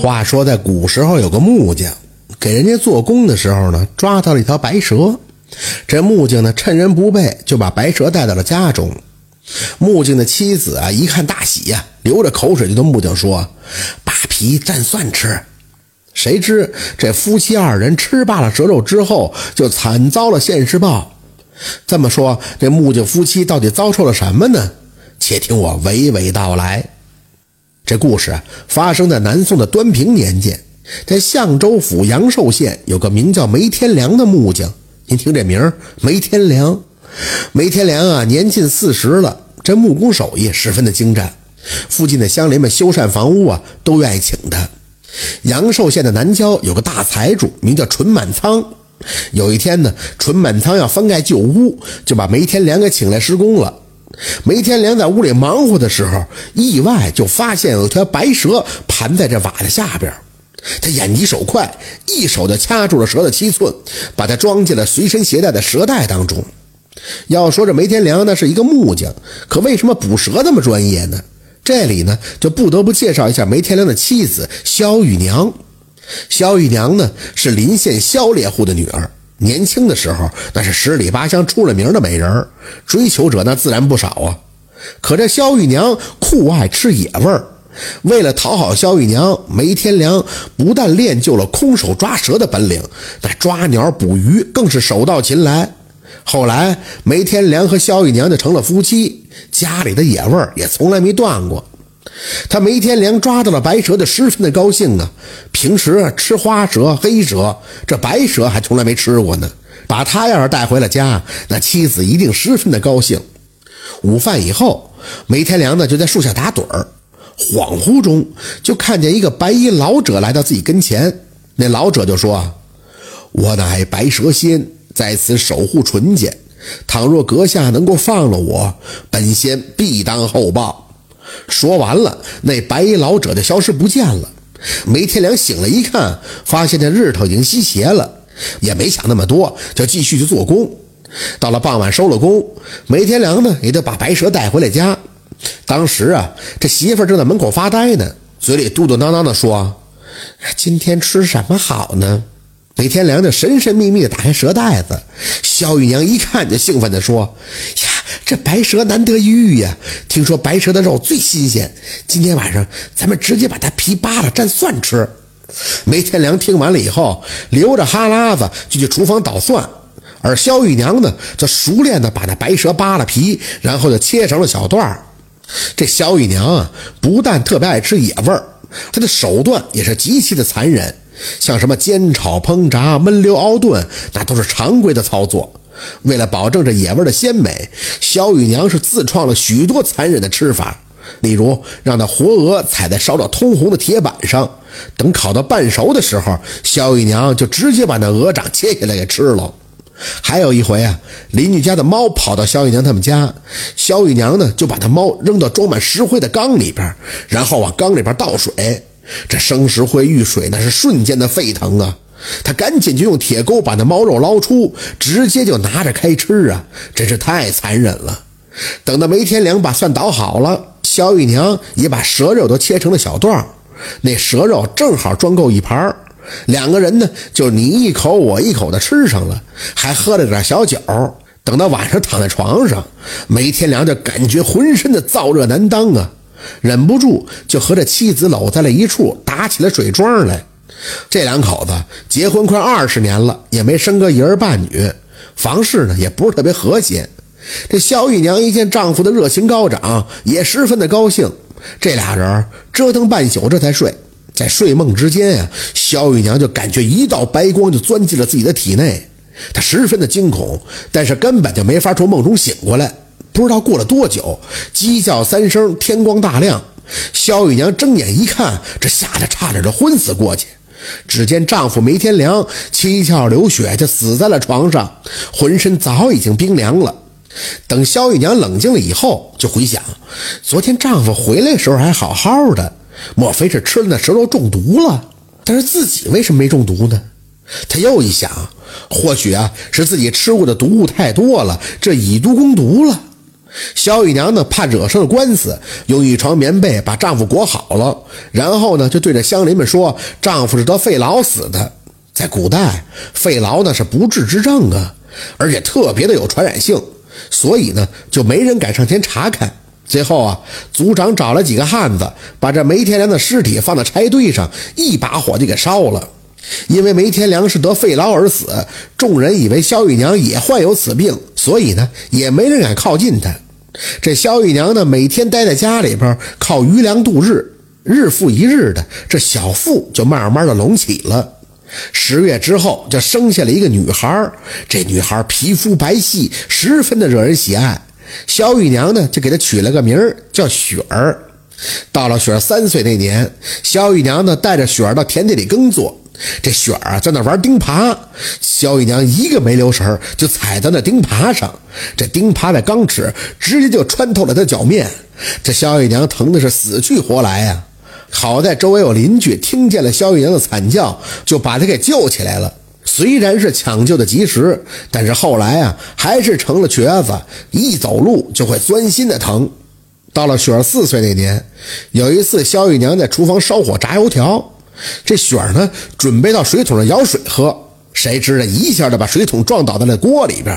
话说，在古时候有个木匠，给人家做工的时候呢，抓到了一条白蛇。这木匠呢，趁人不备，就把白蛇带到了家中。木匠的妻子啊，一看大喜呀，流着口水就对木匠说：“扒皮蘸蒜吃。”谁知这夫妻二人吃罢了蛇肉之后，就惨遭了现世报。这么说，这木匠夫妻到底遭受了什么呢？且听我娓娓道来。这故事啊，发生在南宋的端平年间，在象州府阳寿县有个名叫梅天良的木匠。您听这名儿，梅天良。梅天良啊，年近四十了，这木工手艺十分的精湛。附近的乡邻们修缮房屋啊，都愿意请他。阳寿县的南郊有个大财主，名叫纯满仓。有一天呢，纯满仓要翻盖旧屋，就把梅天良给请来施工了。梅天良在屋里忙活的时候，意外就发现有条白蛇盘在这瓦的下边。他眼疾手快，一手就掐住了蛇的七寸，把它装进了随身携带的蛇袋当中。要说这梅天良呢是一个木匠，可为什么捕蛇那么专业呢？这里呢就不得不介绍一下梅天良的妻子萧玉娘。萧玉娘呢是临县萧猎户的女儿。年轻的时候，那是十里八乡出了名的美人追求者那自然不少啊。可这萧玉娘酷爱吃野味儿，为了讨好萧玉娘，梅天良不但练就了空手抓蛇的本领，那抓鸟捕鱼更是手到擒来。后来，梅天良和萧玉娘就成了夫妻，家里的野味儿也从来没断过。他梅天良抓到了白蛇，就十分的高兴啊！平时吃花蛇、黑蛇，这白蛇还从来没吃过呢。把他要是带回了家，那妻子一定十分的高兴。午饭以后，梅天良呢就在树下打盹儿，恍惚中就看见一个白衣老者来到自己跟前。那老者就说：“我乃白蛇仙，在此守护纯洁。倘若阁下能够放了我，本仙必当厚报。”说完了，那白衣老者就消失不见了。梅天良醒了一看，发现这日头已经西斜了，也没想那么多，就继续去做工。到了傍晚收了工，梅天良呢也就把白蛇带回了家。当时啊，这媳妇正在门口发呆呢，嘴里嘟嘟囔囔的说：“今天吃什么好呢？”梅天良就神神秘秘的打开蛇袋子，肖玉娘一看就兴奋的说：“！”这白蛇难得一遇呀！听说白蛇的肉最新鲜，今天晚上咱们直接把它皮扒了蘸蒜吃。梅天良听完了以后，流着哈喇子就去厨房捣蒜，而萧玉娘呢，则熟练的把那白蛇扒了皮，然后就切成了小段儿。这萧玉娘啊，不但特别爱吃野味儿，她的手段也是极其的残忍，像什么煎炒烹炸、焖溜熬炖，那都是常规的操作。为了保证这野味的鲜美，萧玉娘是自创了许多残忍的吃法，例如让那活鹅踩在烧到通红的铁板上，等烤到半熟的时候，萧玉娘就直接把那鹅掌切下来给吃了。还有一回啊，邻居家的猫跑到萧玉娘他们家，萧玉娘呢就把那猫扔到装满石灰的缸里边，然后往缸里边倒水，这生石灰遇水那是瞬间的沸腾啊。他赶紧就用铁钩把那猫肉捞出，直接就拿着开吃啊！真是太残忍了。等到梅天良把蒜捣好了，肖玉娘也把蛇肉都切成了小段那蛇肉正好装够一盘两个人呢就你一口我一口的吃上了，还喝了点小酒。等到晚上躺在床上，梅天良就感觉浑身的燥热难当啊，忍不住就和这妻子搂在了一处，打起了水桩来。这两口子结婚快二十年了，也没生个一儿半女，房事呢也不是特别和谐。这萧玉娘一见丈夫的热情高涨，也十分的高兴。这俩人折腾半宿，这才睡。在睡梦之间呀，萧玉娘就感觉一道白光就钻进了自己的体内，她十分的惊恐，但是根本就没法从梦中醒过来。不知道过了多久，鸡叫三声，天光大亮，萧玉娘睁眼一看，这吓得差点就昏死过去。只见丈夫梅天良七窍流血，就死在了床上，浑身早已经冰凉了。等萧玉娘冷静了以后，就回想，昨天丈夫回来的时候还好好的，莫非是吃了那蛇肉中毒了？但是自己为什么没中毒呢？她又一想，或许啊是自己吃过的毒物太多了，这以毒攻毒了。萧玉娘呢，怕惹上了官司，用一床棉被把丈夫裹好了，然后呢，就对着乡邻们说，丈夫是得肺痨死的。在古代，肺痨呢是不治之症啊，而且特别的有传染性，所以呢，就没人敢上前查看。最后啊，族长找了几个汉子，把这梅天良的尸体放在柴堆上，一把火就给烧了。因为梅天良是得肺痨而死，众人以为萧玉娘也患有此病，所以呢，也没人敢靠近她。这萧玉娘呢，每天待在家里边，靠余粮度日，日复一日的，这小腹就慢慢的隆起了。十月之后，就生下了一个女孩。这女孩皮肤白皙，十分的惹人喜爱。萧玉娘呢，就给她取了个名，叫雪儿。到了雪儿三岁那年，萧玉娘呢，带着雪儿到田地里耕作。这雪儿啊，在那玩钉耙，萧玉娘一个没留神，就踩到那钉耙上，这钉耙的钢齿直接就穿透了她脚面，这萧玉娘疼的是死去活来呀。好在周围有邻居听见了萧玉娘的惨叫，就把她给救起来了。虽然是抢救的及时，但是后来啊，还是成了瘸子，一走路就会钻心的疼。到了雪儿四岁那年，有一次萧玉娘在厨房烧火炸油条。这雪儿呢，准备到水桶上舀水喝，谁知道一下就把水桶撞倒在了锅里边。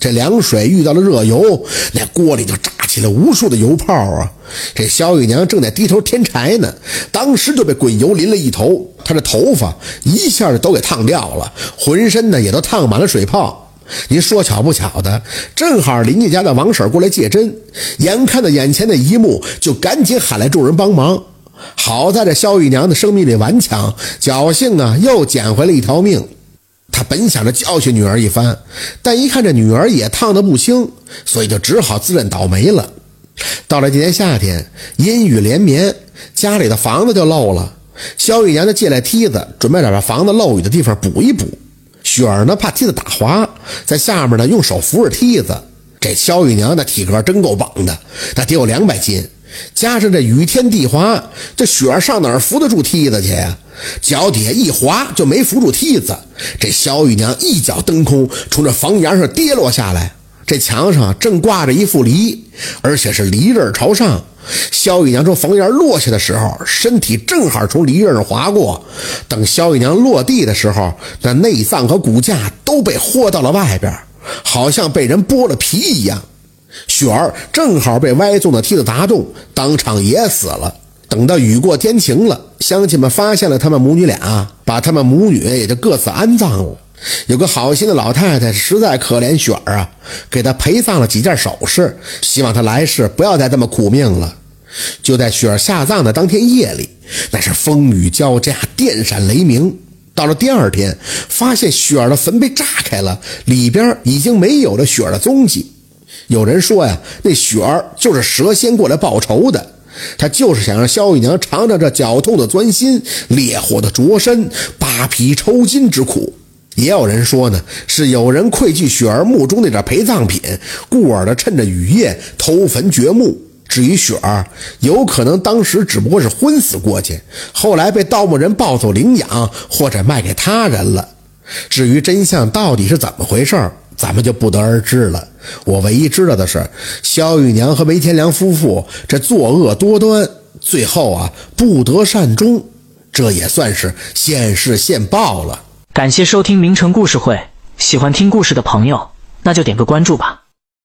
这凉水遇到了热油，那锅里就炸起了无数的油泡啊！这萧玉娘正在低头添柴呢，当时就被滚油淋了一头，她的头发一下就都给烫掉了，浑身呢也都烫满了水泡。您说巧不巧的，正好邻家家的王婶过来借针，眼看到眼前的一幕，就赶紧喊来众人帮忙。好在这萧玉娘的生命力顽强，侥幸啊，又捡回了一条命。他本想着教训女儿一番，但一看这女儿也烫得不轻，所以就只好自认倒霉了。到了今年夏天，阴雨连绵，家里的房子就漏了。萧玉娘就借来梯子，准备找这房子漏雨的地方补一补。雪儿呢，怕梯子打滑，在下面呢用手扶着梯子。这萧玉娘的体格真够棒的，那得有两百斤。加上这雨天地滑，这雪上哪儿扶得住梯子去呀？脚底下一滑就没扶住梯子，这萧玉娘一脚蹬空，从这房檐上跌落下来。这墙上正挂着一副梨，而且是梨刃朝上。萧玉娘从房檐落下的时候，身体正好从梨刃上划过。等萧玉娘落地的时候，那内脏和骨架都被豁到了外边，好像被人剥了皮一样。雪儿正好被歪纵的梯子砸中，当场也死了。等到雨过天晴了，乡亲们发现了他们母女俩，把他们母女也就各自安葬了。有个好心的老太太实在可怜雪儿啊，给她陪葬了几件首饰，希望她来世不要再这么苦命了。就在雪儿下葬的当天夜里，那是风雨交加，电闪雷鸣。到了第二天，发现雪儿的坟被炸开了，里边已经没有了雪儿的踪迹。有人说呀，那雪儿就是蛇仙过来报仇的，他就是想让萧玉娘尝尝这绞痛的钻心、烈火的灼身、扒皮抽筋之苦。也有人说呢，是有人愧惧雪儿墓中那点陪葬品，故而的趁着雨夜偷坟掘墓。至于雪儿，有可能当时只不过是昏死过去，后来被盗墓人抱走领养，或者卖给他人了。至于真相到底是怎么回事儿？咱们就不得而知了。我唯一知道的是，萧玉娘和梅天良夫妇这作恶多端，最后啊不得善终，这也算是现世现报了。感谢收听名城故事会，喜欢听故事的朋友，那就点个关注吧。